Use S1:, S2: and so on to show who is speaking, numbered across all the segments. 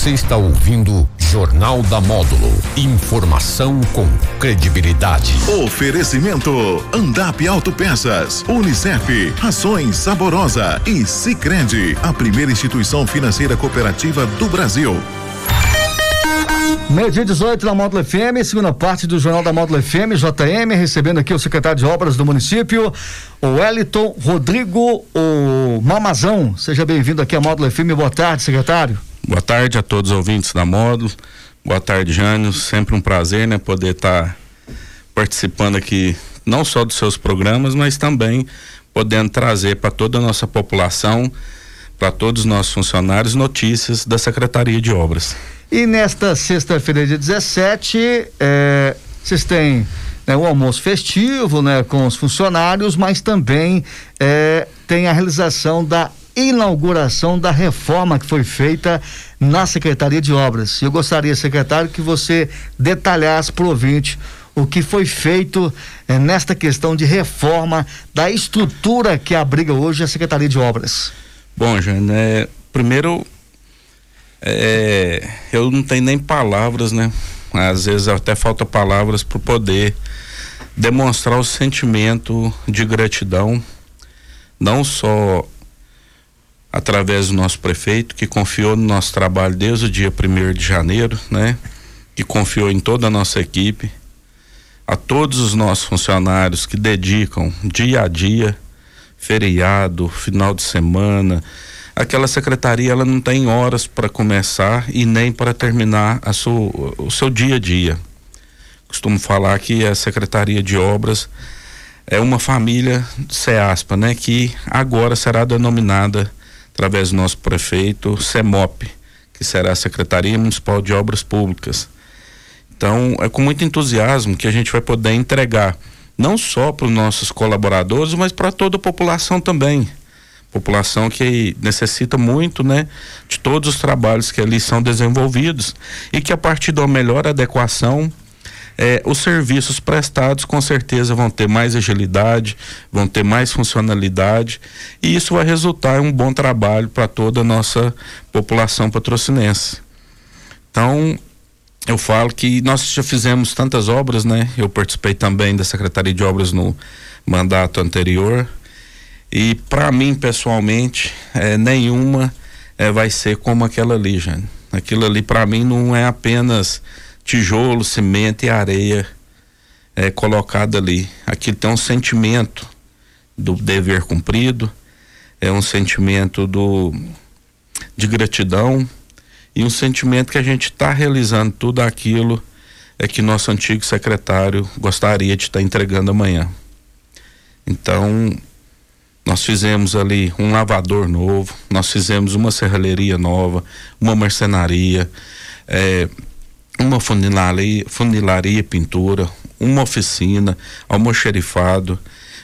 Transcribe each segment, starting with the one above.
S1: Você está ouvindo Jornal da Módulo. Informação com credibilidade.
S2: Oferecimento: Andap Autopeças, Unicef, Rações Saborosa e Sicredi, a primeira instituição financeira cooperativa do Brasil.
S3: Meio dia 18 na Módulo FM, segunda parte do Jornal da Módulo FM, JM, recebendo aqui o secretário de obras do município, o Wellington Rodrigo o Mamazão. Seja bem-vindo aqui à Módulo FM. Boa tarde, secretário.
S4: Boa tarde a todos os ouvintes da Módulo. Boa tarde, Jânio. Sempre um prazer, né, poder estar tá participando aqui não só dos seus programas, mas também podendo trazer para toda a nossa população, para todos os nossos funcionários, notícias da Secretaria de Obras.
S3: E nesta sexta-feira, dia 17, é, vocês têm né, o almoço festivo né, com os funcionários, mas também é, tem a realização da inauguração da reforma que foi feita na Secretaria de Obras. Eu gostaria, secretário, que você detalhasse para o ouvinte o que foi feito é, nesta questão de reforma da estrutura que abriga hoje a Secretaria de Obras.
S4: Bom, Jane, é, primeiro é, eu não tenho nem palavras, né? Às vezes até falta palavras para poder demonstrar o sentimento de gratidão, não só através do nosso prefeito, que confiou no nosso trabalho desde o dia 1 de janeiro, né? Que confiou em toda a nossa equipe, a todos os nossos funcionários que dedicam dia a dia, feriado, final de semana, aquela secretaria ela não tem horas para começar e nem para terminar a sua, o seu dia a dia. Costumo falar que a secretaria de obras é uma família CEASPA, né, que agora será denominada através do nosso prefeito CEMOP, que será a Secretaria Municipal de Obras Públicas. Então, é com muito entusiasmo que a gente vai poder entregar não só para os nossos colaboradores, mas para toda a população também população que necessita muito, né, de todos os trabalhos que ali são desenvolvidos e que a partir da melhor adequação eh, os serviços prestados com certeza vão ter mais agilidade, vão ter mais funcionalidade e isso vai resultar em um bom trabalho para toda a nossa população patrocinense. Então, eu falo que nós já fizemos tantas obras, né? Eu participei também da Secretaria de Obras no mandato anterior e para mim, pessoalmente, é, nenhuma é, vai ser como aquela ali, Jane. Aquilo ali, para mim, não é apenas tijolo, cimento e areia é, colocado ali. Aquilo tem um sentimento do dever cumprido, é um sentimento do, de gratidão e um sentimento que a gente está realizando tudo aquilo é que nosso antigo secretário gostaria de estar tá entregando amanhã. Então, nós fizemos ali um lavador novo, nós fizemos uma serralheria nova, uma marcenaria, é, uma funilaria, funilaria pintura, uma oficina, almoxerifado.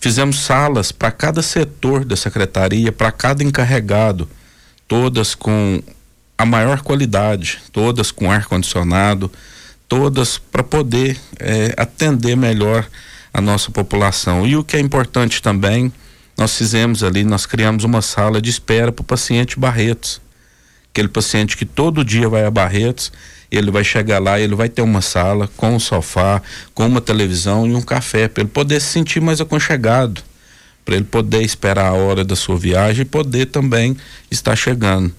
S4: Fizemos salas para cada setor da secretaria, para cada encarregado, todas com a maior qualidade, todas com ar condicionado, todas para poder é, atender melhor a nossa população. E o que é importante também nós fizemos ali, nós criamos uma sala de espera para o paciente Barretos. Aquele paciente que todo dia vai a Barretos, ele vai chegar lá, ele vai ter uma sala com um sofá, com uma televisão e um café, para ele poder se sentir mais aconchegado, para ele poder esperar a hora da sua viagem e poder também estar chegando.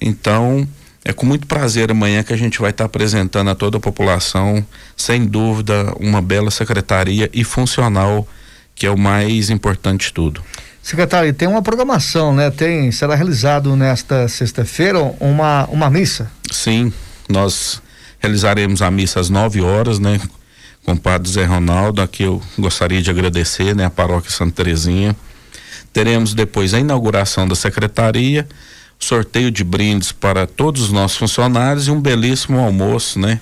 S4: Então, é com muito prazer amanhã que a gente vai estar apresentando a toda a população, sem dúvida, uma bela secretaria e funcional que é o mais importante de tudo.
S3: Secretário, tem uma programação, né? Tem, será realizado nesta sexta-feira uma, uma missa?
S4: Sim, nós realizaremos a missa às 9 horas, né? Com o padre Zé Ronaldo, aqui eu gostaria de agradecer, né? A paróquia Santa Terezinha. Teremos depois a inauguração da secretaria, sorteio de brindes para todos os nossos funcionários e um belíssimo almoço, né?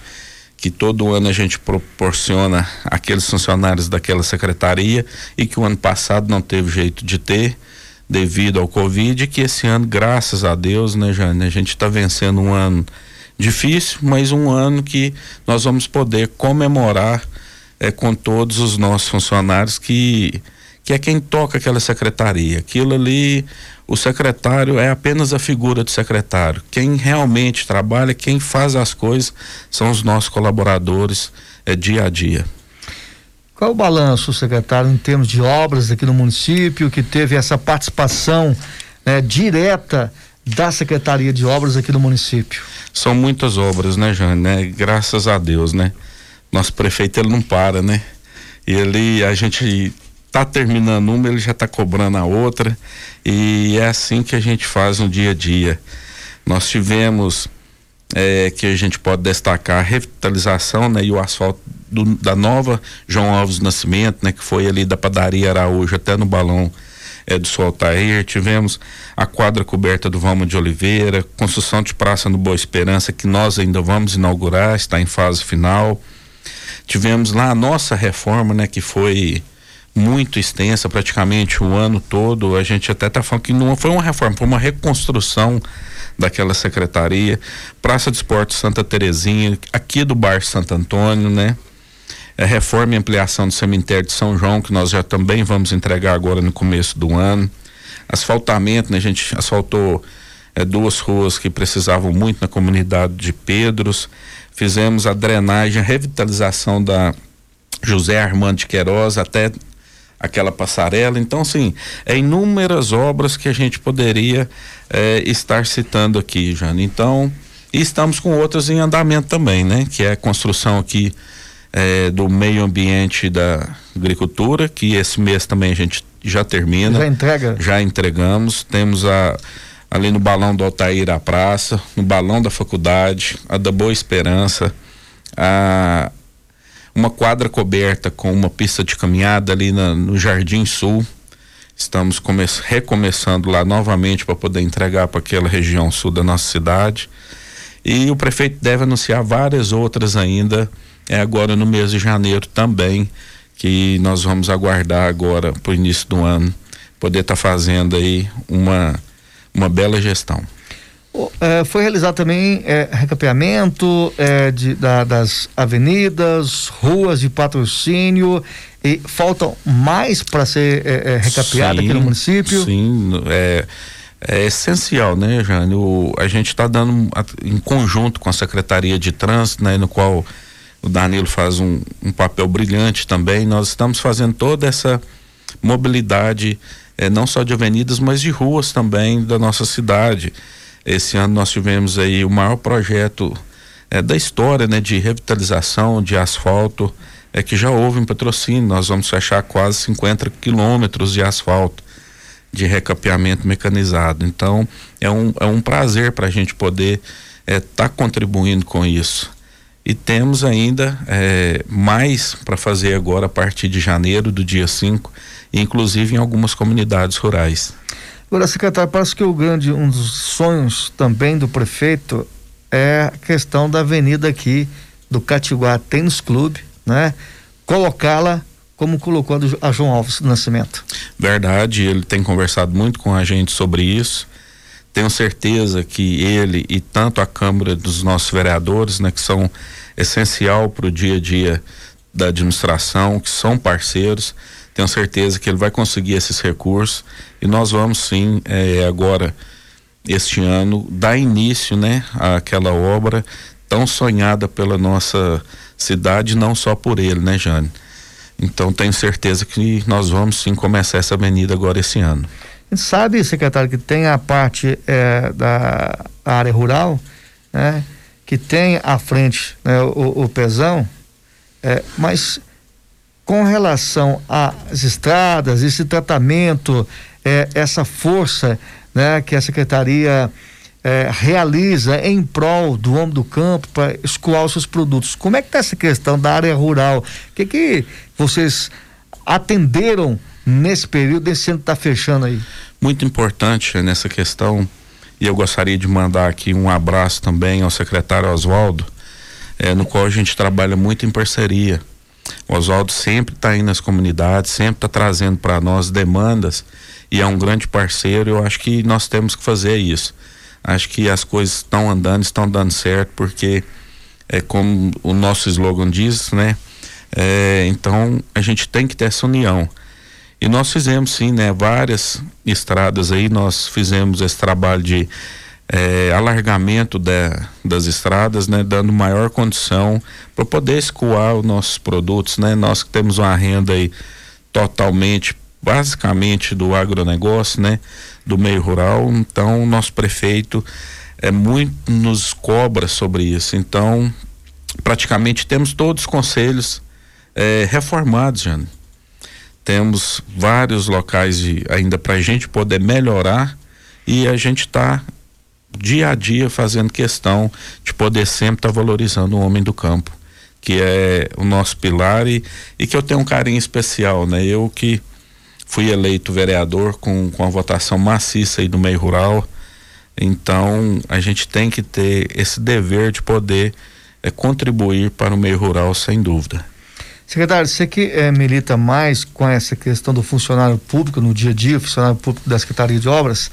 S4: Que todo ano a gente proporciona aqueles funcionários daquela secretaria e que o ano passado não teve jeito de ter devido ao Covid, que esse ano, graças a Deus, né, Jane, a gente está vencendo um ano difícil, mas um ano que nós vamos poder comemorar é, com todos os nossos funcionários que que é quem toca aquela secretaria. Aquilo ali, o secretário é apenas a figura do secretário. Quem realmente trabalha, quem faz as coisas são os nossos colaboradores é, dia a dia.
S3: Qual é o balanço, secretário, em termos de obras aqui no município, que teve essa participação né, direta da Secretaria de Obras aqui no município?
S4: São muitas obras, né, Jane? Né? Graças a Deus, né? Nosso prefeito ele não para, né? E ele, a gente tá terminando uma, ele já está cobrando a outra e é assim que a gente faz no dia a dia. Nós tivemos é, que a gente pode destacar a revitalização né, e o asfalto do, da nova João Alves Nascimento, né, que foi ali da padaria Araújo até no balão é, do Soltair. Tivemos a quadra coberta do Vamos de Oliveira, construção de praça no Boa Esperança, que nós ainda vamos inaugurar, está em fase final. Tivemos lá a nossa reforma, né, que foi muito extensa, praticamente o ano todo. A gente até está falando que não foi uma reforma, foi uma reconstrução daquela secretaria. Praça de Esporte Santa Terezinha, aqui do bairro Santo Antônio, né? É, reforma e ampliação do cemitério de São João, que nós já também vamos entregar agora no começo do ano. Asfaltamento, né? A gente asfaltou é, duas ruas que precisavam muito na comunidade de Pedros. Fizemos a drenagem, a revitalização da José Armando de Queiroz até aquela passarela. Então, assim, é inúmeras obras que a gente poderia é, estar citando aqui, Jane. Então, e estamos com outras em andamento também, né? Que é a construção aqui é, do meio ambiente da agricultura, que esse mês também a gente já termina.
S3: Já entrega?
S4: Já entregamos. Temos a ali no balão do Altair a praça, no balão da faculdade, a da Boa Esperança, a uma quadra coberta com uma pista de caminhada ali na, no Jardim Sul. Estamos recomeçando lá novamente para poder entregar para aquela região sul da nossa cidade. E o prefeito deve anunciar várias outras ainda, é agora no mês de janeiro também, que nós vamos aguardar agora para o início do ano, poder estar tá fazendo aí uma, uma bela gestão.
S3: É, foi realizado também é, recapeamento é, de, da, das avenidas, ruas de patrocínio e faltam mais para ser é, é, recapeado aqui no município?
S4: Sim, é, é essencial, né, Jane? O, a gente está dando em conjunto com a Secretaria de Trânsito, né, no qual o Danilo faz um, um papel brilhante também. Nós estamos fazendo toda essa mobilidade, é, não só de avenidas, mas de ruas também da nossa cidade. Esse ano nós tivemos aí o maior projeto é, da história, né, de revitalização de asfalto, é que já houve em patrocínio. Nós vamos fechar quase 50 quilômetros de asfalto de recapeamento mecanizado. Então é um, é um prazer para a gente poder estar é, tá contribuindo com isso. E temos ainda é, mais para fazer agora a partir de janeiro, do dia 5, inclusive em algumas comunidades rurais.
S3: Agora, secretário, parece que o grande, um dos sonhos também do prefeito é a questão da avenida aqui do Catiguá Tênis Clube, né? Colocá-la como colocou a João Alves do Nascimento.
S4: Verdade, ele tem conversado muito com a gente sobre isso. Tenho certeza que ele e tanto a Câmara dos nossos vereadores, né, que são essencial para o dia a dia da administração, que são parceiros, tenho certeza que ele vai conseguir esses recursos e nós vamos sim é, agora este ano dar início, né, àquela obra tão sonhada pela nossa cidade, não só por ele, né, Jane? Então tenho certeza que nós vamos sim começar essa avenida agora esse ano.
S3: Sabe, secretário, que tem a parte é, da área rural, né, que tem à frente né, o, o é, mas com relação às estradas, esse tratamento, é, essa força né, que a secretaria é, realiza em prol do homem do campo para escoar os seus produtos. Como é que está essa questão da área rural? O que, que vocês atenderam nesse período, esse ano está fechando aí?
S4: Muito importante nessa questão, e eu gostaria de mandar aqui um abraço também ao secretário Oswaldo, é, no qual a gente trabalha muito em parceria o Oswaldo sempre está aí nas comunidades, sempre está trazendo para nós demandas e é um grande parceiro. Eu acho que nós temos que fazer isso. Acho que as coisas estão andando, estão dando certo, porque é como o nosso slogan diz, né? É, então a gente tem que ter essa união. E nós fizemos sim, né, várias estradas aí, nós fizemos esse trabalho de é, alargamento da, das estradas, né, dando maior condição para poder escoar os nossos produtos, né? Nós que temos uma renda aí totalmente, basicamente do agronegócio, né, do meio rural, então o nosso prefeito é muito nos cobra sobre isso. Então, praticamente temos todos os conselhos é, reformados, Jane temos vários locais de, ainda para a gente poder melhorar e a gente está dia a dia fazendo questão de poder sempre estar tá valorizando o homem do campo, que é o nosso pilar e, e que eu tenho um carinho especial, né? Eu que fui eleito vereador com, com a votação maciça aí do meio rural, então a gente tem que ter esse dever de poder é, contribuir para o meio rural sem dúvida.
S3: Secretário, você que é, milita mais com essa questão do funcionário público no dia a dia, funcionário público da Secretaria de Obras,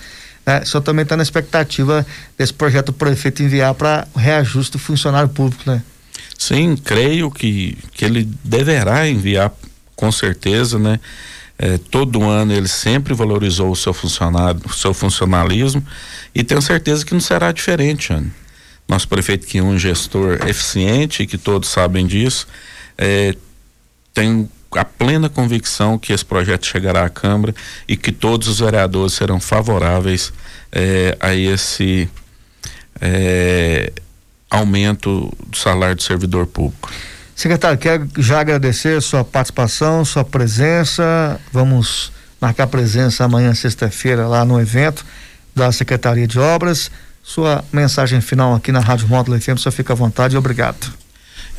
S3: né, senhor também está na expectativa desse projeto do prefeito enviar para reajuste do funcionário público, né?
S4: Sim, creio que, que ele deverá enviar com certeza, né? É, todo ano ele sempre valorizou o seu funcionário, o seu funcionalismo e tenho certeza que não será diferente, Ana. Nosso prefeito que é um gestor eficiente, que todos sabem disso, é, tenho a plena convicção que esse projeto chegará à Câmara e que todos os vereadores serão favoráveis eh, a esse eh, aumento do salário do servidor público.
S3: Secretário, quero já agradecer sua participação, sua presença. Vamos marcar presença amanhã, sexta-feira, lá no evento da Secretaria de Obras. Sua mensagem final aqui na Rádio Módulo FM, só fica à vontade obrigado.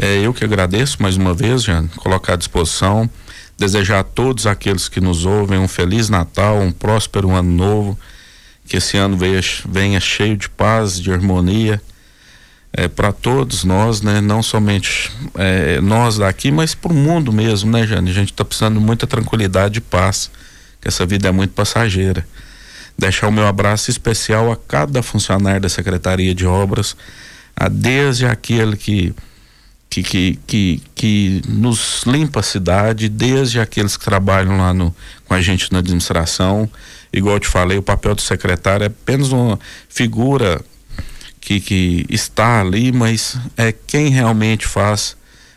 S4: É, eu que agradeço mais uma vez, Jean, colocar à disposição, desejar a todos aqueles que nos ouvem um feliz Natal, um próspero ano novo, que esse ano venha, venha cheio de paz, de harmonia, é, para todos nós, né? Não somente é, nós daqui, mas para o mundo mesmo, né, Jane? A gente está precisando de muita tranquilidade e paz, que essa vida é muito passageira. Deixar o meu abraço especial a cada funcionário da Secretaria de Obras, a desde aquele que que, que, que, que nos limpa a cidade, desde aqueles que trabalham lá no, com a gente na administração. Igual eu te falei, o papel do secretário é apenas uma figura que, que está ali, mas é quem realmente faz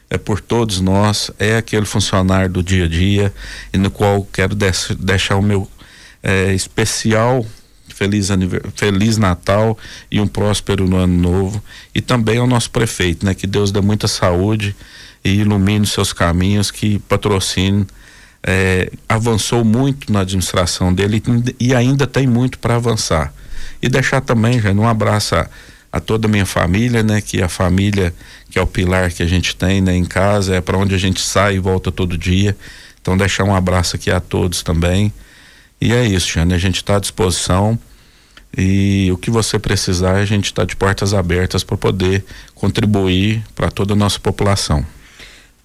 S4: é por todos nós, é aquele funcionário do dia a dia, e no qual quero deixar o meu é, especial feliz, feliz Natal e um próspero no ano novo. E também ao nosso prefeito, né? Que Deus dê muita saúde e ilumine os seus caminhos, que patrocine. É, avançou muito na administração dele e ainda tem muito para avançar. E deixar também, já um abraço a, a, toda a minha família, né? Que a família, que é o pilar que a gente tem né, em casa, é para onde a gente sai e volta todo dia. Então deixar um abraço aqui a todos também. E é isso, Jane, a gente está à disposição. E o que você precisar, a gente está de portas abertas para poder contribuir para toda a nossa população.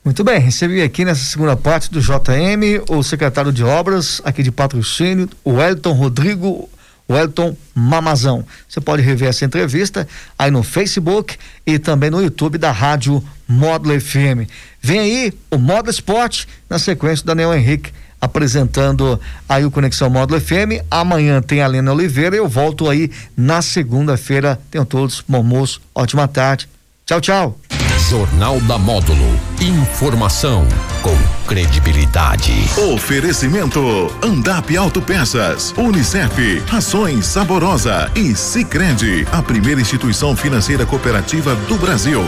S3: Muito bem, recebi aqui nessa segunda parte do JM o secretário de obras aqui de patrocínio, o Elton Rodrigo, o Elton Mamazão. Você pode rever essa entrevista aí no Facebook e também no YouTube da Rádio Módulo FM. Vem aí o Módulo Esporte na sequência do Daniel Henrique apresentando aí o Conexão Módulo FM. Amanhã tem a Lena Oliveira. Eu volto aí na segunda-feira. Tenham todos bom almoço, ótima tarde. Tchau, tchau.
S1: Jornal da Módulo. Informação com credibilidade.
S2: Oferecimento: Andap Autopeças, Unicef, Rações Saborosa e Sicredi, a primeira instituição financeira cooperativa do Brasil.